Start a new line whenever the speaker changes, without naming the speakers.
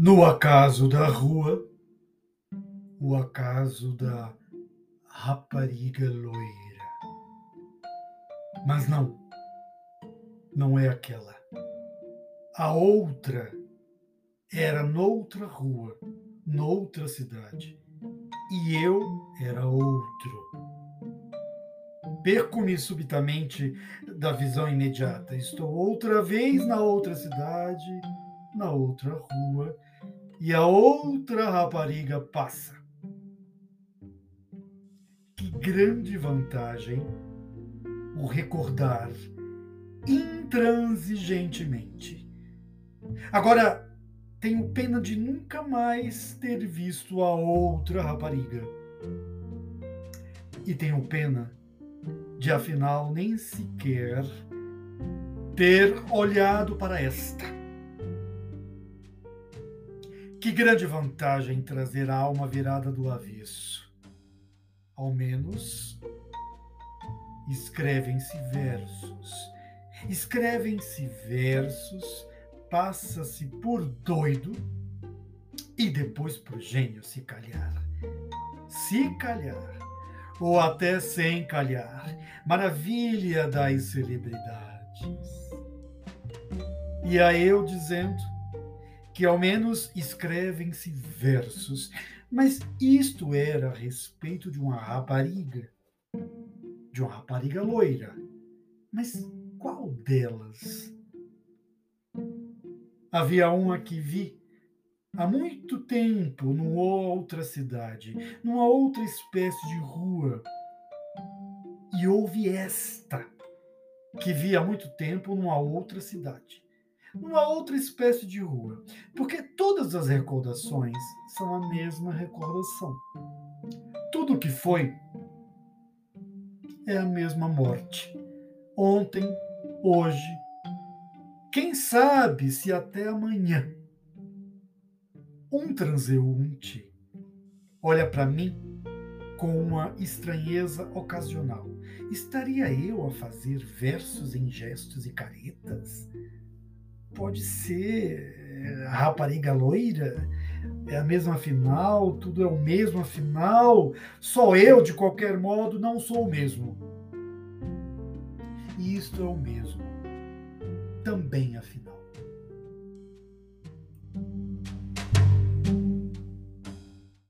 No acaso da rua, o acaso da rapariga loira. Mas não, não é aquela. A outra era noutra rua, noutra cidade. E eu era outro. Perco-me subitamente da visão imediata. Estou outra vez na outra cidade, na outra rua, e a outra rapariga passa. Que grande vantagem o recordar intransigentemente. Agora, tenho pena de nunca mais ter visto a outra rapariga. E tenho pena de, afinal, nem sequer ter olhado para esta. Que grande vantagem trazer a alma virada do avesso. Ao menos escrevem-se versos. Escrevem-se versos passa-se por doido e depois por gênio, se calhar. Se calhar. Ou até sem calhar. Maravilha das celebridades. E a eu dizendo que ao menos escrevem-se versos. Mas isto era a respeito de uma rapariga. De uma rapariga loira. Mas qual delas? Havia uma que vi há muito tempo numa outra cidade, numa outra espécie de rua. E houve esta que vi há muito tempo numa outra cidade, numa outra espécie de rua. Porque todas as recordações são a mesma recordação. Tudo que foi é a mesma morte. Ontem, hoje, quem sabe se até amanhã um transeunte olha para mim com uma estranheza ocasional. Estaria eu a fazer versos em gestos e caretas? Pode ser eh, a rapariga loira? É a mesma final? Tudo é o mesmo afinal? Só eu, de qualquer modo, não sou o mesmo. E isto é o mesmo também, afinal.